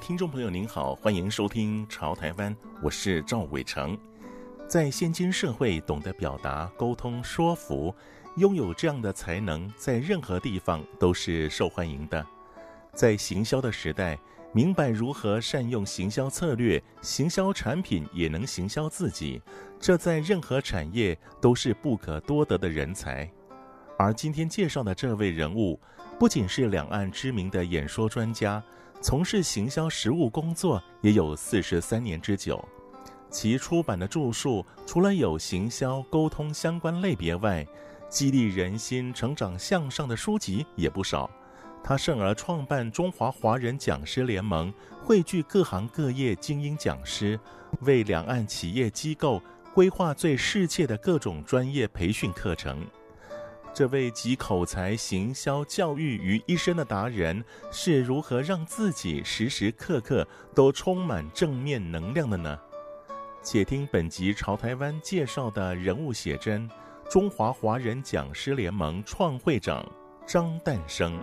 听众朋友，您好，欢迎收听《潮台湾》，我是赵伟成。在现今社会，懂得表达、沟通、说服，拥有这样的才能，在任何地方都是受欢迎的。在行销的时代，明白如何善用行销策略，行销产品也能行销自己，这在任何产业都是不可多得的人才。而今天介绍的这位人物，不仅是两岸知名的演说专家。从事行销实务工作也有四十三年之久，其出版的著述除了有行销沟通相关类别外，激励人心、成长向上的书籍也不少。他甚而创办中华华人讲师联盟，汇聚各行各业精英讲师，为两岸企业机构规划最适切的各种专业培训课程。这位集口才、行销、教育于一身的达人，是如何让自己时时刻刻都充满正面能量的呢？且听本集《潮台湾》介绍的人物写真：中华华人讲师联盟创会长张诞生。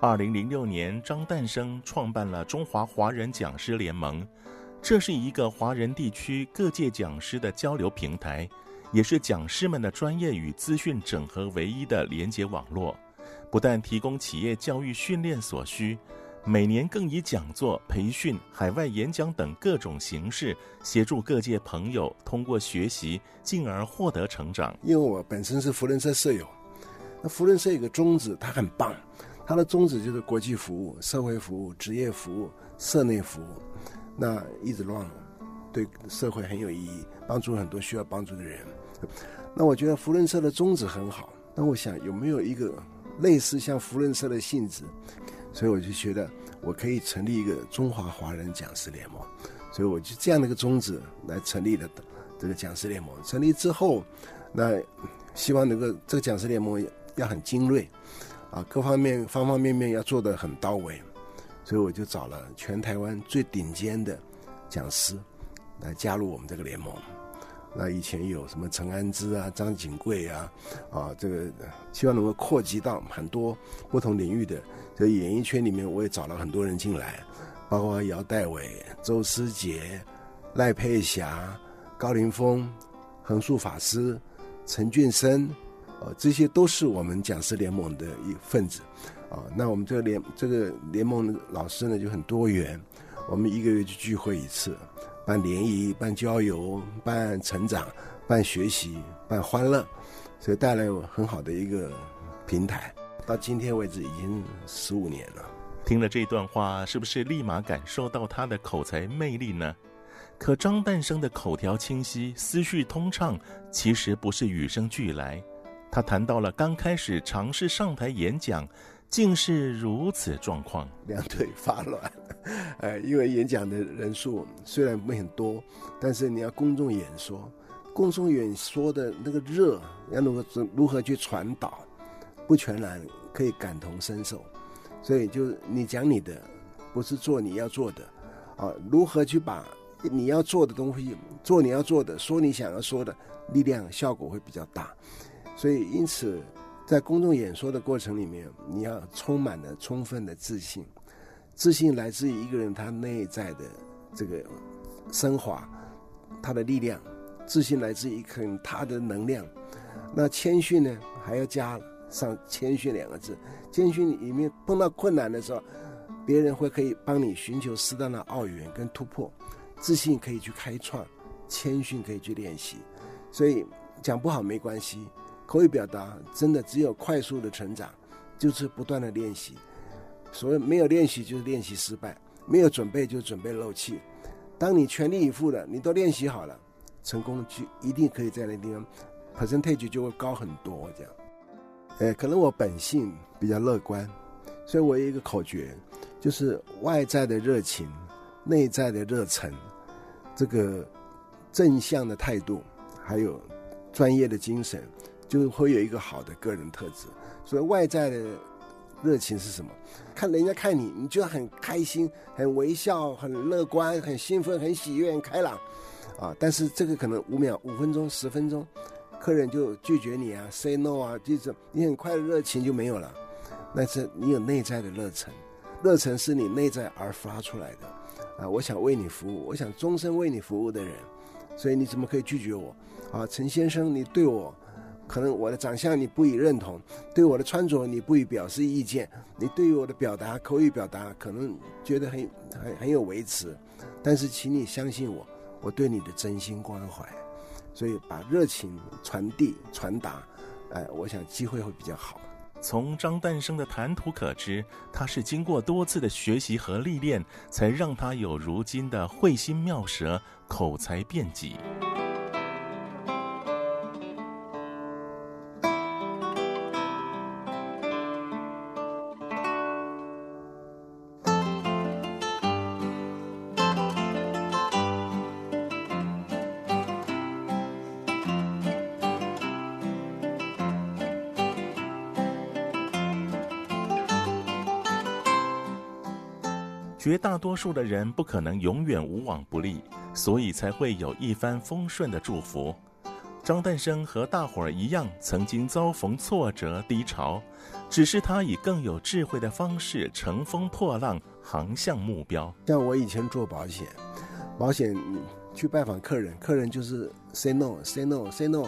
二零零六年，张诞生创办了中华华人讲师联盟。这是一个华人地区各界讲师的交流平台，也是讲师们的专业与资讯整合唯一的连接网络。不但提供企业教育训练所需，每年更以讲座、培训、海外演讲等各种形式，协助各界朋友通过学习，进而获得成长。因为我本身是福轮社社友，那福轮社有个宗旨，它很棒，它的宗旨就是国际服务、社会服务、职业服务、社内服务。那一直乱，对社会很有意义，帮助很多需要帮助的人。那我觉得扶轮社的宗旨很好。那我想有没有一个类似像扶轮社的性质？所以我就觉得我可以成立一个中华华人讲师联盟。所以我就这样的一个宗旨来成立了这个讲师联盟。成立之后，那希望能够这个讲师联盟要很精锐啊，各方面方方面面要做得很到位。所以我就找了全台湾最顶尖的讲师来加入我们这个联盟。那以前有什么陈安之啊、张景贵啊，啊，这个希望能够扩及到很多不同领域的。所以演艺圈里面我也找了很多人进来，包括姚代伟、周思杰、赖佩霞、高凌风、横竖法师、陈俊生，呃，这些都是我们讲师联盟的一份子。啊，那我们这个联这个联盟的老师呢就很多元，我们一个月就聚会一次，办联谊、办郊游、办成长、办学习、办欢乐，所以带来很好的一个平台。到今天为止已经十五年了。听了这段话，是不是立马感受到他的口才魅力呢？可张诞生的口条清晰、思绪通畅，其实不是与生俱来。他谈到了刚开始尝试上台演讲。竟是如此状况，两腿发软，哎，因为演讲的人数虽然不很多，但是你要公众演说，公众演说的那个热，要如何如何去传导，不全然可以感同身受，所以就你讲你的，不是做你要做的，啊，如何去把你要做的东西做你要做的，说你想要说的，力量效果会比较大，所以因此。在公众演说的过程里面，你要充满了充分的自信，自信来自于一个人他内在的这个升华，他的力量；自信来自于一个人他的能量。那谦逊呢，还要加上谦逊两个字。谦逊里面碰到困难的时候，别人会可以帮你寻求适当的奥援跟突破，自信可以去开创，谦逊可以去练习。所以讲不好没关系。口语表达真的只有快速的成长，就是不断的练习。所谓没有练习就是练习失败，没有准备就是准备漏气。当你全力以赴的，你都练习好了，成功就一定可以在那地方，percentage 就会高很多这样。呃，可能我本性比较乐观，所以我有一个口诀，就是外在的热情，内在的热忱，这个正向的态度，还有专业的精神，就会有一个好的个人特质。所以外在的热情是什么？看人家看你，你就很开心、很微笑、很乐观、很兴奋、很喜悦、很开朗，啊！但是这个可能五秒、五分钟、十分钟，客人就拒绝你啊，say no 啊，就是你很快的热情就没有了。但是你有内在的热忱，热忱是你内在而发出来的，啊！我想为你服务，我想终身为你服务的人，所以你怎么可以拒绝我？啊，陈先生，你对我。可能我的长相你不予认同，对我的穿着你不予表示意见，你对于我的表达口语表达可能觉得很很很有维持，但是请你相信我，我对你的真心关怀，所以把热情传递传达，哎，我想机会会比较好。从张诞生的谈吐可知，他是经过多次的学习和历练，才让他有如今的慧心妙舌，口才辩捷。绝大多数的人不可能永远无往不利，所以才会有一帆风顺的祝福。张诞生和大伙儿一样，曾经遭逢挫折低潮，只是他以更有智慧的方式乘风破浪，航向目标。像我以前做保险，保险去拜访客人，客人就是 say no，say no，say no，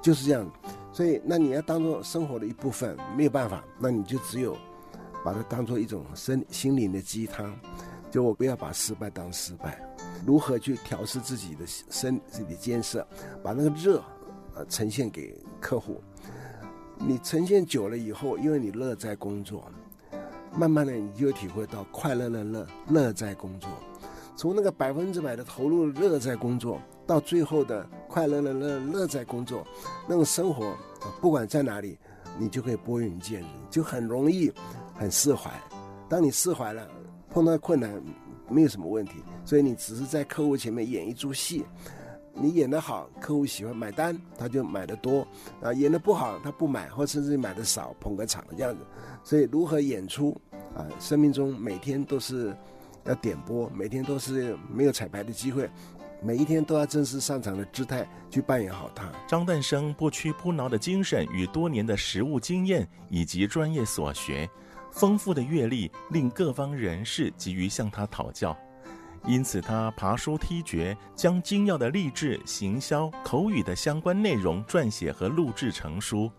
就是这样。所以那你要当做生活的一部分，没有办法，那你就只有。把它当做一种身心灵的鸡汤，就我不要把失败当失败，如何去调试自己的身体的建设，把那个热，呃，呈现给客户。你呈现久了以后，因为你乐在工作，慢慢的你就体会到快乐的乐，乐在工作。从那个百分之百的投入乐在工作，到最后的快乐的乐，乐在工作，那种生活，不管在哪里，你就可以拨云见日，就很容易。很释怀，当你释怀了，碰到困难没有什么问题，所以你只是在客户前面演一出戏，你演得好，客户喜欢买单，他就买得多；啊，演得不好，他不买，或甚至买的少，捧个场这样子。所以如何演出啊？生命中每天都是要点播，每天都是没有彩排的机会，每一天都要正式上场的姿态去扮演好它。张诞生不屈不挠的精神与多年的实务经验以及专业所学。丰富的阅历令各方人士急于向他讨教，因此他爬书梯诀，将精要的励志、行销、口语的相关内容撰写和录制成书，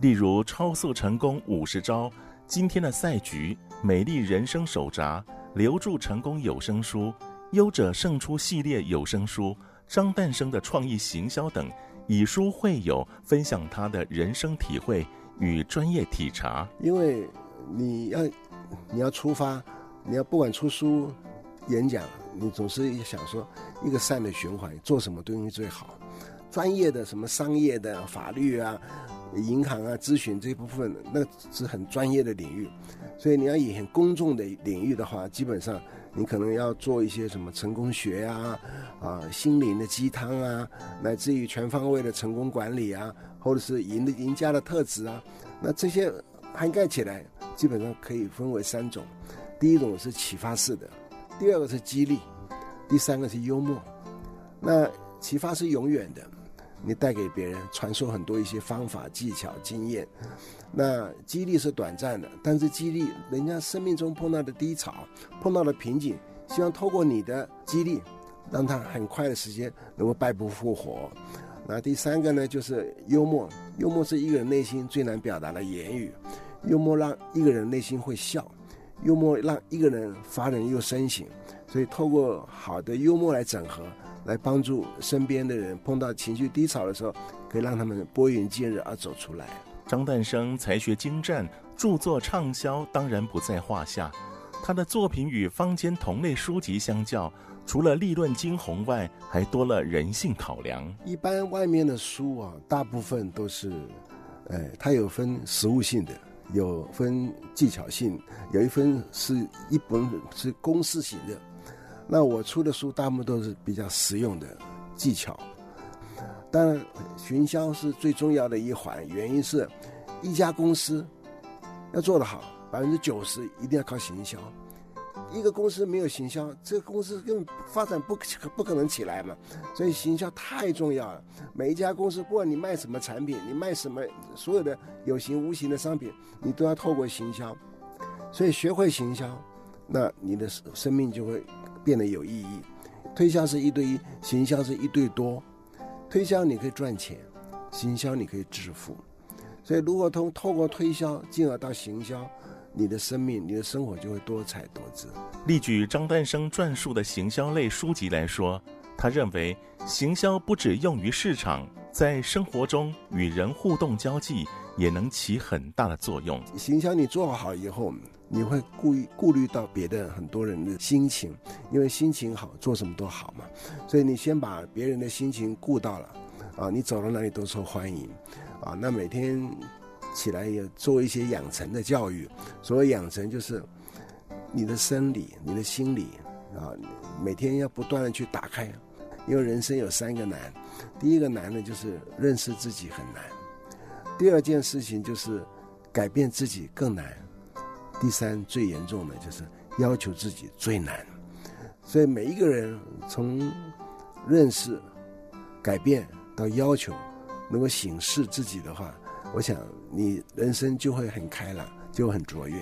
例如《超速成功五十招》、《今天的赛局》、《美丽人生手札》、《留住成功有声书》、《优者胜出系列有声书》、《张诞生的创意行销》等，以书会友，分享他的人生体会与专业体察。因为你要，你要出发，你要不管出书、演讲，你总是想说一个善的循环，做什么东西最好？专业的什么商业的、法律啊、银行啊、咨询这一部分，那是很专业的领域。所以你要以很公众的领域的话，基本上你可能要做一些什么成功学啊、啊心灵的鸡汤啊，乃至于全方位的成功管理啊，或者是赢的赢家的特质啊，那这些涵盖起来。基本上可以分为三种，第一种是启发式的，第二个是激励，第三个是幽默。那启发是永远的，你带给别人传授很多一些方法、技巧、经验。那激励是短暂的，但是激励人家生命中碰到的低潮、碰到的瓶颈，希望透过你的激励，让他很快的时间能够败不复活。那第三个呢，就是幽默，幽默是一个人内心最难表达的言语。幽默让一个人内心会笑，幽默让一个人发人又深省，所以透过好的幽默来整合，来帮助身边的人碰到情绪低潮的时候，可以让他们拨云见日而走出来。张诞生才学精湛，著作畅销当然不在话下。他的作品与坊间同类书籍相较，除了利润惊鸿外，还多了人性考量。一般外面的书啊，大部分都是，呃，它有分实物性的，有分技巧性，有一分是一本是公式型的。那我出的书大部分都是比较实用的技巧。当然，行销是最重要的一环，原因是，一家公司要做得好，百分之九十一定要靠行销。一个公司没有行销，这个公司根本发展不可不可能起来嘛。所以行销太重要了。每一家公司，不管你卖什么产品，你卖什么所有的有形无形的商品，你都要透过行销。所以学会行销，那你的生命就会变得有意义。推销是一对一，行销是一对多。推销你可以赚钱，行销你可以致富。所以如果通透过推销进而到行销。你的生命，你的生活就会多彩多姿。例举张诞生撰述的行销类书籍来说，他认为行销不只用于市场，在生活中与人互动交际也能起很大的作用。行销你做好以后，你会顾顾虑到别的很多人的心情，因为心情好，做什么都好嘛。所以你先把别人的心情顾到了，啊，你走到哪里都受欢迎，啊，那每天。起来也做一些养成的教育，所谓养成就是你的生理、你的心理啊，每天要不断的去打开，因为人生有三个难，第一个难呢就是认识自己很难，第二件事情就是改变自己更难，第三最严重的就是要求自己最难，所以每一个人从认识、改变到要求，能够醒视自己的话。我想，你人生就会很开朗，就很卓越。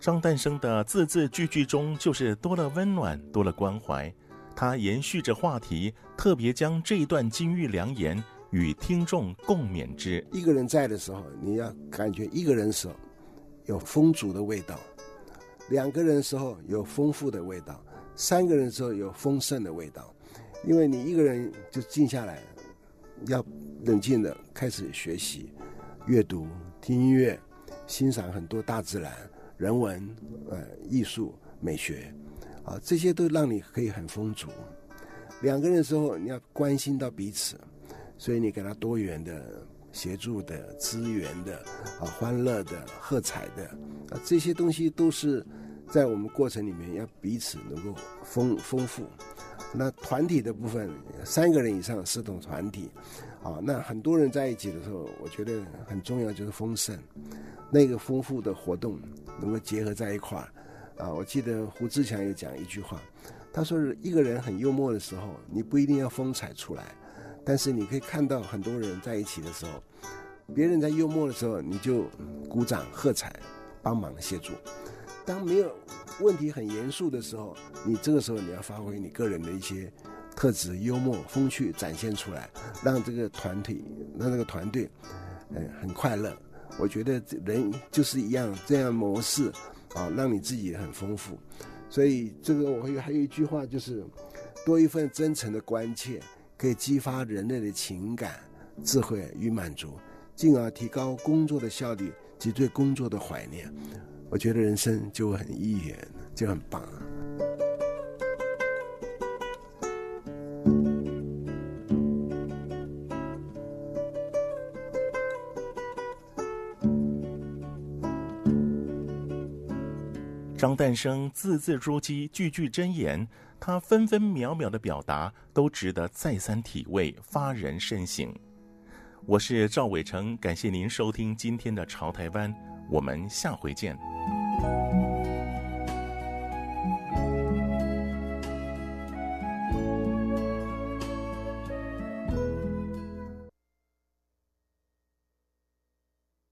张诞生的字字句句中，就是多了温暖，多了关怀。他延续着话题，特别将这一段金玉良言与听众共勉之。一个人在的时候，你要感觉一个人时候有丰足的味道；两个人时候有丰富的味道；三个人时候有丰盛的味道。因为你一个人就静下来，要冷静的开始学习、阅读、听音乐、欣赏很多大自然。人文、呃，艺术、美学，啊，这些都让你可以很丰足。两个人的时候，你要关心到彼此，所以你给他多元的协助的资源的啊，欢乐的、喝彩的啊，这些东西都是在我们过程里面要彼此能够丰丰富。那团体的部分，三个人以上是种团体，啊，那很多人在一起的时候，我觉得很重要就是丰盛，那个丰富的活动。能够结合在一块儿，啊，我记得胡志强也讲一句话，他说一个人很幽默的时候，你不一定要风采出来，但是你可以看到很多人在一起的时候，别人在幽默的时候，你就鼓掌喝彩，帮忙协助；当没有问题很严肃的时候，你这个时候你要发挥你个人的一些特质，幽默风趣展现出来，让这个团体让这个团队，嗯，很快乐。我觉得人就是一样这样模式啊，让你自己很丰富。所以这个我还有一句话，就是多一份真诚的关切，可以激发人类的情感、智慧与满足，进而提高工作的效率及对工作的怀念。我觉得人生就很意义，就很棒。张诞生字字珠玑，句句真言，他分分秒秒的表达都值得再三体味，发人深省。我是赵伟成，感谢您收听今天的《潮台湾》，我们下回见。